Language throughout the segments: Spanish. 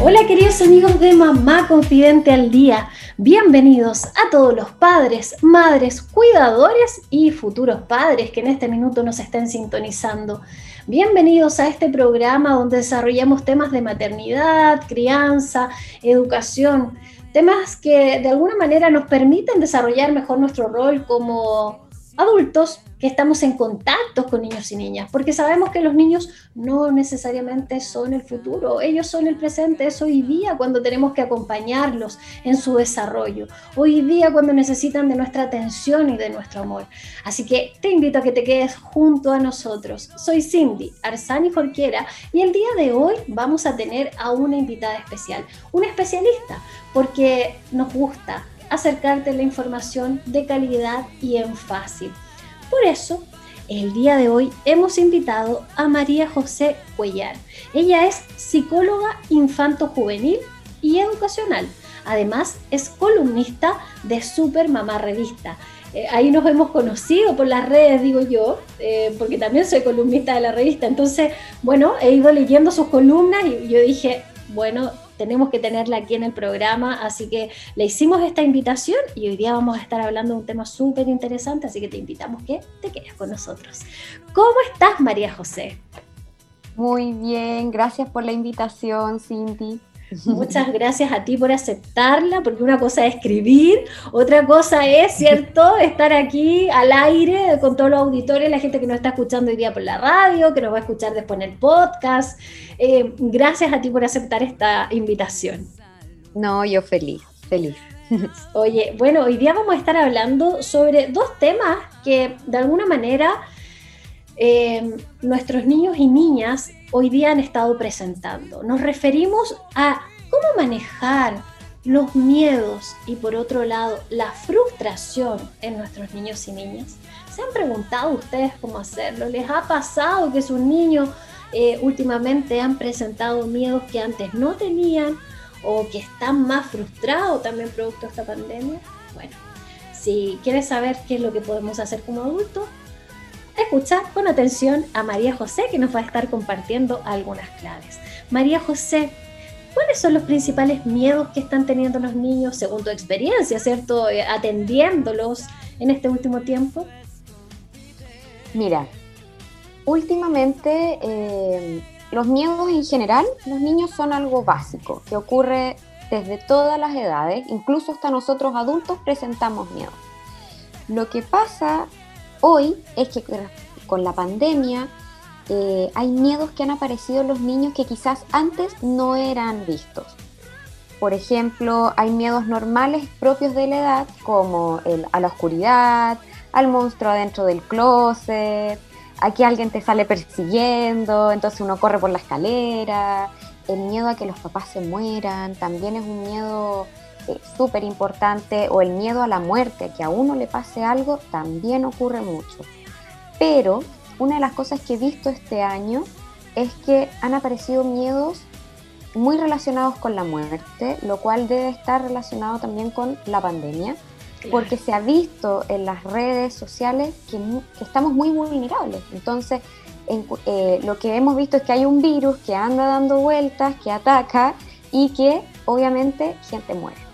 Hola queridos amigos de Mamá Confidente al Día, bienvenidos a todos los padres, madres, cuidadores y futuros padres que en este minuto nos estén sintonizando. Bienvenidos a este programa donde desarrollamos temas de maternidad, crianza, educación, temas que de alguna manera nos permiten desarrollar mejor nuestro rol como adultos que estamos en contacto con niños y niñas, porque sabemos que los niños no necesariamente son el futuro, ellos son el presente, es hoy día cuando tenemos que acompañarlos en su desarrollo, hoy día cuando necesitan de nuestra atención y de nuestro amor. Así que te invito a que te quedes junto a nosotros. Soy Cindy Arzani Jorquera y el día de hoy vamos a tener a una invitada especial, una especialista, porque nos gusta acercarte la información de calidad y en fácil. Por eso, el día de hoy hemos invitado a María José Cuellar. Ella es psicóloga infanto-juvenil y educacional. Además, es columnista de Super Mamá Revista. Eh, ahí nos hemos conocido por las redes, digo yo, eh, porque también soy columnista de la revista. Entonces, bueno, he ido leyendo sus columnas y yo dije, bueno, tenemos que tenerla aquí en el programa, así que le hicimos esta invitación y hoy día vamos a estar hablando de un tema súper interesante, así que te invitamos que te quedes con nosotros. ¿Cómo estás, María José? Muy bien, gracias por la invitación, Cindy. Muchas gracias a ti por aceptarla, porque una cosa es escribir, otra cosa es, ¿cierto?, estar aquí al aire con todos los auditores, la gente que nos está escuchando hoy día por la radio, que nos va a escuchar después en el podcast. Eh, gracias a ti por aceptar esta invitación. No, yo feliz, feliz. Oye, bueno, hoy día vamos a estar hablando sobre dos temas que de alguna manera eh, nuestros niños y niñas hoy día han estado presentando. Nos referimos a cómo manejar los miedos y por otro lado la frustración en nuestros niños y niñas. ¿Se han preguntado ustedes cómo hacerlo? ¿Les ha pasado que sus niños eh, últimamente han presentado miedos que antes no tenían o que están más frustrados también producto de esta pandemia? Bueno, si quieres saber qué es lo que podemos hacer como adultos, escucha con atención a María José que nos va a estar compartiendo algunas claves. María José, ¿cuáles son los principales miedos que están teniendo los niños según tu experiencia, ¿cierto? Eh, atendiéndolos en este último tiempo. Mira, últimamente eh, los miedos en general, los niños son algo básico que ocurre desde todas las edades, incluso hasta nosotros adultos presentamos miedo. Lo que pasa hoy es que con la pandemia eh, hay miedos que han aparecido en los niños que quizás antes no eran vistos. Por ejemplo, hay miedos normales propios de la edad, como el, a la oscuridad, al monstruo adentro del closet, a que alguien te sale persiguiendo, entonces uno corre por la escalera, el miedo a que los papás se mueran, también es un miedo eh, súper importante, o el miedo a la muerte, que a uno le pase algo, también ocurre mucho. Pero una de las cosas que he visto este año es que han aparecido miedos muy relacionados con la muerte, lo cual debe estar relacionado también con la pandemia, porque se ha visto en las redes sociales que, estamos muy vulnerables. Entonces, eh, lo que hemos visto es que hay un virus que anda dando vueltas, que ataca y que obviamente gente muere.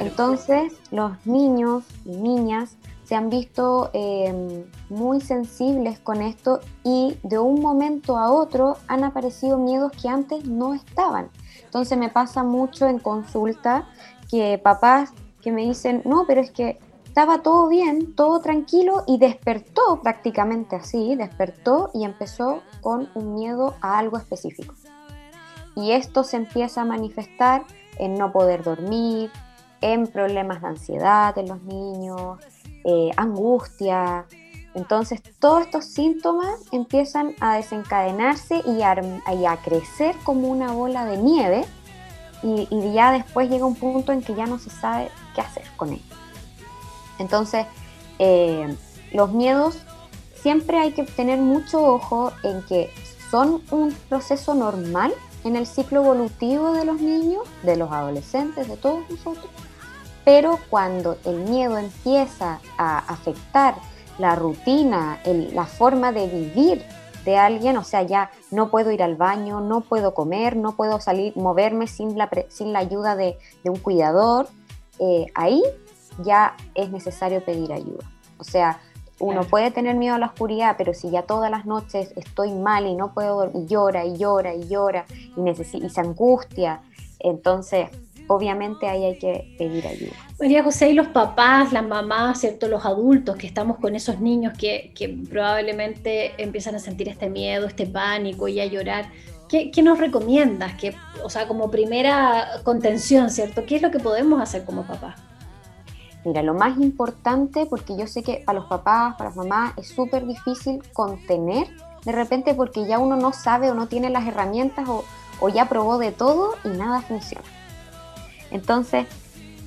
Entonces, los niños y niñas se han visto em, muy sensibles con esto y de un momento a otro han aparecido miedos que antes no estaban. Entonces me pasa mucho en consulta que papás que me dicen, no, pero es que estaba todo bien, todo tranquilo y despertó prácticamente así, despertó y empezó con un miedo a algo específico. Y esto se empieza a manifestar en no poder dormir, en problemas de ansiedad en los niños, eh, angustia. Entonces todos estos síntomas empiezan a desencadenarse y a, crecer como una bola de nieve y, ya después llega un punto en que ya no se sabe qué hacer con ellos. Entonces, eh, los miedos siempre hay que tener mucho ojo en que son un proceso normal en el ciclo evolutivo de los niños, de los adolescentes, de todos nosotros, pero cuando el miedo empieza a afectar la rutina, la forma de vivir de alguien, o sea, ya no puedo ir al baño, no puedo comer, no puedo salir, moverme sin la, sin la ayuda de, un cuidador, eh, ahí ya es necesario pedir ayuda. O sea, uno puede tener miedo a la oscuridad, pero si ya todas las noches estoy mal y no puedo dormir, y llora y llora y llora y, y se angustia, entonces obviamente ahí hay que pedir ayuda. María José, y los papás, las mamás, ¿cierto? los adultos que estamos con esos niños que, probablemente empiezan a sentir este miedo, este pánico y a llorar, ¿qué, nos recomiendas? Que, o sea, como primera contención, ¿cierto? ¿Qué es lo que podemos hacer como papás? Mira, lo más importante, porque yo sé que para los papás, para las mamás, es súper difícil contener de repente porque ya uno no sabe o no tiene las herramientas o, o ya probó de todo y nada funciona. Entonces,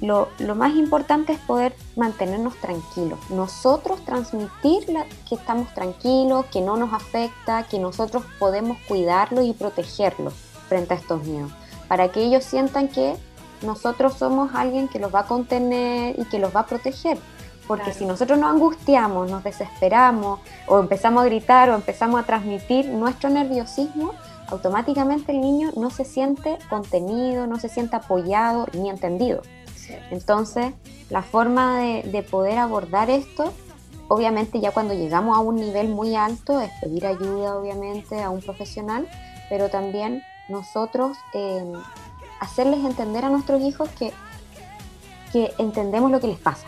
lo, más importante es poder mantenernos tranquilos. Nosotros transmitir que estamos tranquilos, que no nos afecta, que nosotros podemos cuidarlo y protegerlo frente a estos miedos, para que ellos sientan que nosotros somos alguien que los va a contener y que los va a proteger. Porque si nosotros nos angustiamos, nos desesperamos o empezamos a gritar o empezamos a transmitir nuestro nerviosismo, automáticamente el niño no se siente contenido, no se siente apoyado ni entendido. Entonces, la forma de, poder abordar esto, obviamente ya cuando llegamos a un nivel muy alto, es pedir ayuda, obviamente, a un profesional, pero también nosotros em, hacerles entender a nuestros hijos que, que entendemos lo que les pasa,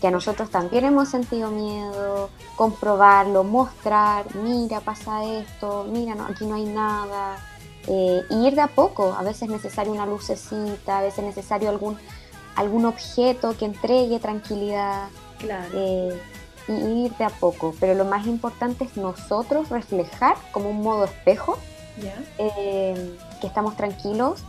que a nosotros también hemos sentido miedo, comprobarlo, mostrar, mira, pasa esto, mira, no, aquí no hay nada, eh, y ir de a poco, a veces es necesario una lucecita, a veces es necesario algún, algún objeto que entregue tranquilidad, eh, y ir de a poco, pero lo más importante es nosotros reflejar como un modo espejo eh, que estamos tranquilos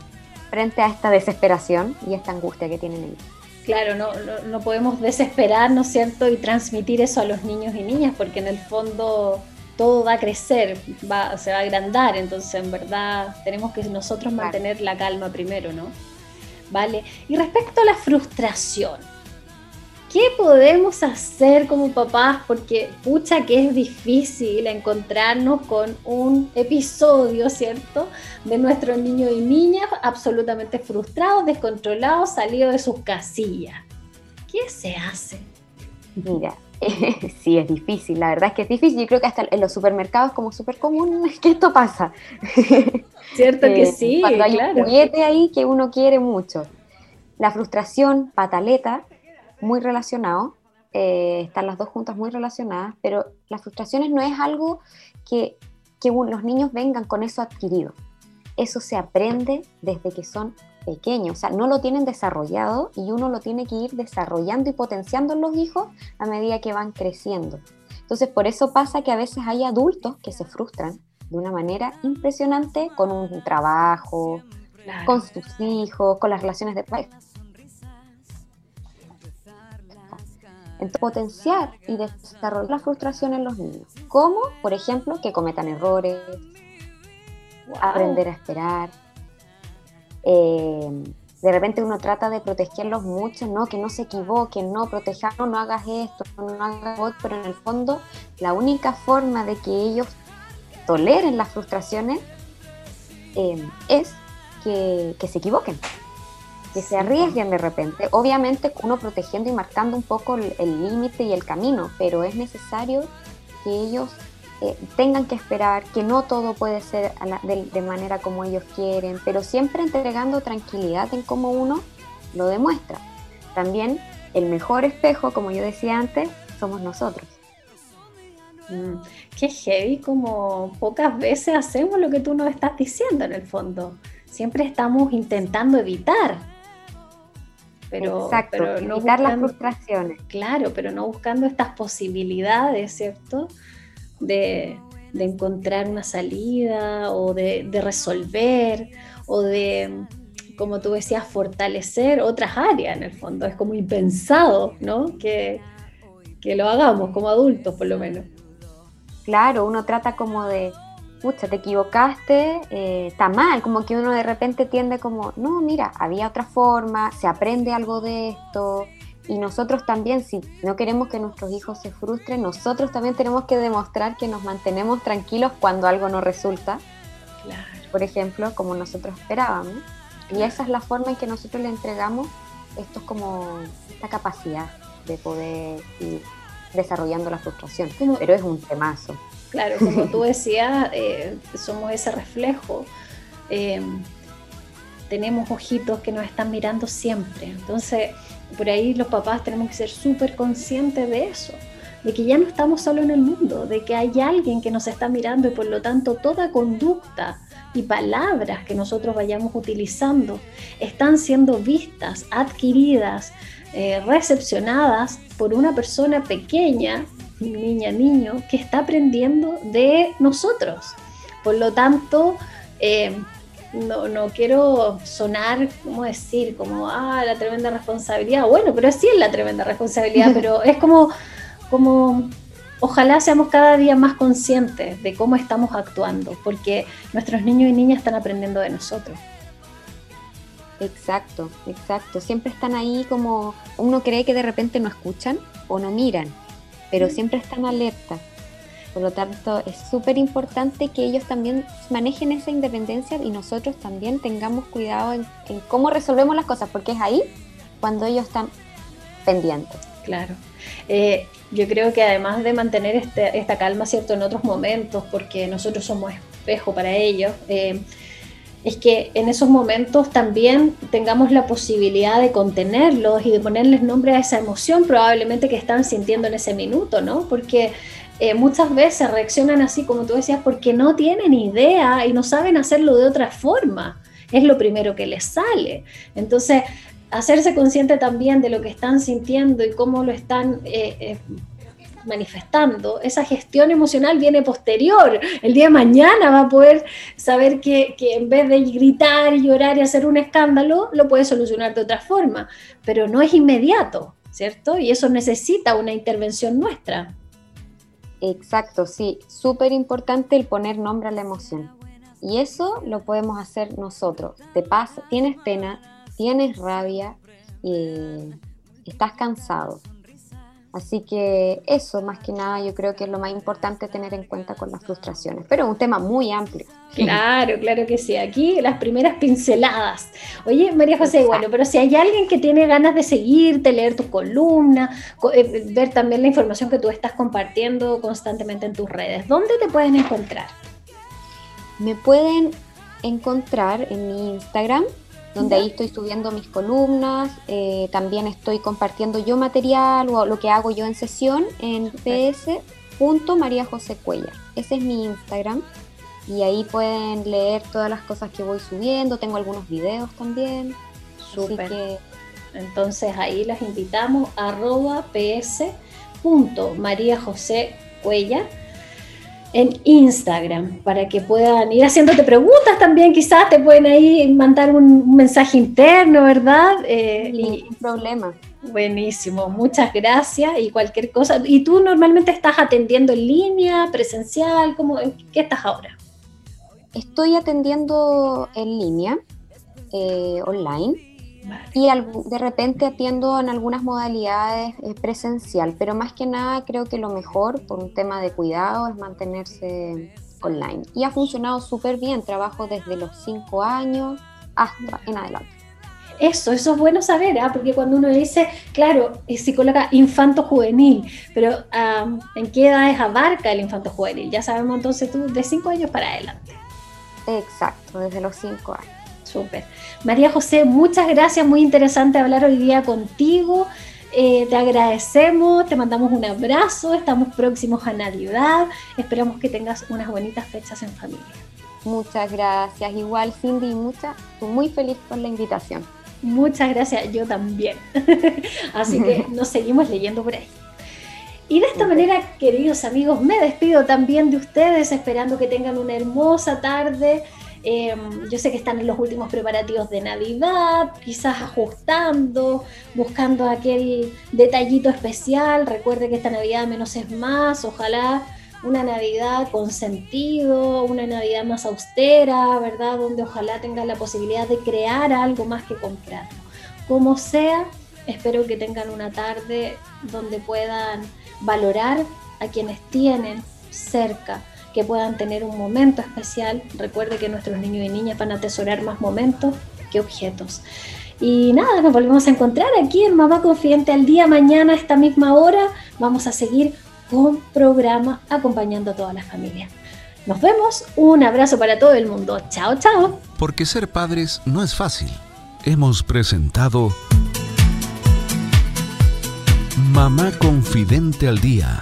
frente a esta desesperación y esta angustia que tienen ellos. Claro, no, no, podemos desesperar, ¿no es cierto?, y transmitir eso a los niños y niñas, porque en el fondo todo va a crecer, va, se va a agrandar, entonces en verdad tenemos que nosotros mantener la calma primero, ¿no? ¿Vale? Y respecto a la frustración, ¿Qué podemos hacer como papás? Porque pucha que es difícil encontrarnos con un episodio, ¿cierto? De nuestros niños y niñas absolutamente frustrados, descontrolados, salidos de sus casillas. ¿Qué se hace? Mira, sí, es difícil, la verdad es que es difícil. Yo creo que hasta en los supermercados como súper común es que esto pasa. Cierto que eh, sí. Cuando hay un juguete ahí que uno quiere mucho. La frustración, pataleta, muy relacionado, eh, están las dos juntas muy relacionadas, pero las frustraciones no es algo que, los niños vengan con eso adquirido. Eso se aprende desde que son pequeños, o sea, no lo tienen desarrollado y uno lo tiene que ir desarrollando y potenciando en los hijos a medida que van creciendo. Entonces, por eso pasa que a veces hay adultos que se frustran de una manera impresionante con un trabajo, con sus hijos, con las relaciones de pareja. Entonces, potenciar y desarrollar la frustración en los niños. ¿Cómo? Por ejemplo, que cometan errores, aprender a esperar. Eh, de repente uno trata de protegerlos mucho, no, que no se equivoquen, no, protegerlos, no hagas esto, no hagas otro, pero en el fondo la única forma de que ellos toleren las frustraciones eh, es que se equivoquen que se arriesguen de repente. Obviamente uno protegiendo y marcando un poco el límite y el camino, pero es necesario que ellos eh, tengan que esperar, que no todo puede ser de, manera como ellos quieren, pero siempre entregando tranquilidad en cómo uno lo demuestra. También el mejor espejo, como yo decía antes, somos nosotros. Mm, qué heavy, como pocas veces hacemos lo que tú nos estás diciendo en el fondo. Siempre estamos intentando evitar pero, Exacto, no evitar las frustraciones. Claro, pero no buscando estas posibilidades, ¿cierto? De, encontrar una salida o de, resolver o de, como tú decías, fortalecer otras áreas en el fondo. Es como impensado, ¿no? Que, que lo hagamos como adultos, por lo menos. Claro, uno trata como de, pucha, te equivocaste, eh, está mal, como que uno de repente tiende como, no, mira, había otra forma, se aprende algo de esto, y nosotros también, si no queremos que nuestros hijos se frustren, nosotros también tenemos que demostrar que nos mantenemos tranquilos cuando algo no resulta. Por ejemplo, como nosotros esperábamos. Y esa es la forma en que nosotros le entregamos esto es como esta capacidad de poder ir desarrollando la frustración. Pero es un temazo. Claro, como tú decías, eh, somos ese reflejo. Eh, tenemos ojitos que nos están mirando siempre. Entonces, por ahí los papás tenemos que ser súper conscientes de eso, de que ya no estamos solo en el mundo, de que hay alguien que nos está mirando y por lo tanto toda conducta y palabras que nosotros vayamos utilizando están siendo vistas, adquiridas, eh, recepcionadas por una persona pequeña, niña, niño, que está aprendiendo de nosotros. Por lo tanto, eh, no, no quiero sonar, ¿cómo decir? Como, ah, la tremenda responsabilidad. Bueno, pero sí es la tremenda responsabilidad, pero es como, como, ojalá seamos cada día más conscientes de cómo estamos actuando, porque nuestros niños y niñas están aprendiendo de nosotros. Exacto, exacto. Siempre están ahí como uno cree que de repente no escuchan o no miran, pero siempre están alerta por lo tanto, es súper importante que ellos también manejen esa independencia y nosotros también tengamos cuidado en, cómo resolvemos las cosas, porque es ahí cuando ellos están pendientes. Claro. Eh, yo creo que además de mantener este, esta calma, ¿cierto?, en otros momentos, porque nosotros somos espejo para ellos, eh, es que en esos momentos también tengamos la posibilidad de contenerlos y de ponerles nombre a esa emoción probablemente que están sintiendo en ese minuto, ¿no? Porque eh, muchas veces reaccionan así, como tú decías, porque no tienen idea y no saben hacerlo de otra forma. Es lo primero que les sale. Entonces, hacerse consciente también de lo que están sintiendo y cómo lo están eh, eh, manifestando, esa gestión emocional viene posterior. El día de mañana va a poder saber que, en vez de gritar y llorar y hacer un escándalo, lo puede solucionar de otra forma, pero no es inmediato, ¿cierto? Y eso necesita una intervención nuestra. Exacto, sí, súper importante el poner nombre a la emoción. Y eso lo podemos hacer nosotros. Te pasa, tienes pena, tienes rabia y estás cansado. Así que eso, más que nada, yo creo que es lo más importante tener en cuenta con las frustraciones. Pero es un tema muy amplio. Claro, claro que sí. Aquí las primeras pinceladas. Oye, María José, bueno, pero si hay alguien que tiene ganas de seguirte, leer tu columna, eh, ver también la información que tú estás compartiendo constantemente en tus redes, ¿dónde te pueden encontrar? Me pueden encontrar en mi Instagram, donde ahí estoy subiendo mis columnas, eh, también estoy compartiendo yo material o lo que hago yo en sesión en ps.mariajosecuellar. Ese es mi Instagram y ahí pueden leer todas las cosas que voy subiendo, tengo algunos videos también. Súper. Entonces ahí las invitamos a arroba ps.mariajosecuellar en Instagram para que puedan ir haciéndote preguntas también, quizás te pueden ahí mandar un, mensaje interno, ¿verdad? Eh, Ningún problema. Buenísimo, muchas gracias y cualquier cosa. ¿Y tú normalmente estás atendiendo en línea, presencial? ¿cómo, ¿Qué estás ahora? Estoy atendiendo en línea, eh, online y de repente atiendo en algunas modalidades eh, presencial, pero más que nada creo que lo mejor por un tema de cuidado es mantenerse online. Y ha funcionado súper bien, trabajo desde los 5 años hasta en adelante. Eso, eso es bueno saber, ¿ah? porque cuando uno dice, claro, psicóloga infanto juvenil, pero ¿en qué edades abarca el infanto juvenil? Ya sabemos entonces tú de 5 años para adelante. Exacto, desde los 5 años. Súper. María José, muchas gracias, muy interesante hablar hoy día contigo. Eh, te agradecemos, te mandamos un abrazo, estamos próximos a Navidad, esperamos que tengas unas bonitas fechas en familia. Muchas gracias, igual Cindy, mucha, muy feliz por la invitación. Muchas gracias, yo también. Así que nos seguimos leyendo por ahí. Y de esta manera, queridos amigos, me despido también de ustedes, esperando que tengan una hermosa tarde Em, yo sé que están en los últimos preparativos de Navidad, quizás ajustando, buscando aquel detallito especial. Recuerde que esta Navidad menos es más, ojalá una Navidad con sentido, una Navidad más austera, ¿verdad? Donde ojalá tengan la posibilidad de crear algo más que comprarlo. Como sea, espero que tengan una tarde donde puedan valorar a quienes tienen cerca, que puedan tener un momento especial. Recuerde que nuestros niños y niñas van a atesorar más momentos que objetos. Y nada, nos volvemos a encontrar aquí en Mamá Confidente al día. Mañana a esta misma hora vamos a seguir con programa acompañando a toda la familia. Nos vemos, un abrazo para todo el mundo. Chao, chao. Porque ser padres no es fácil. Hemos presentado Mamá Confidente al Día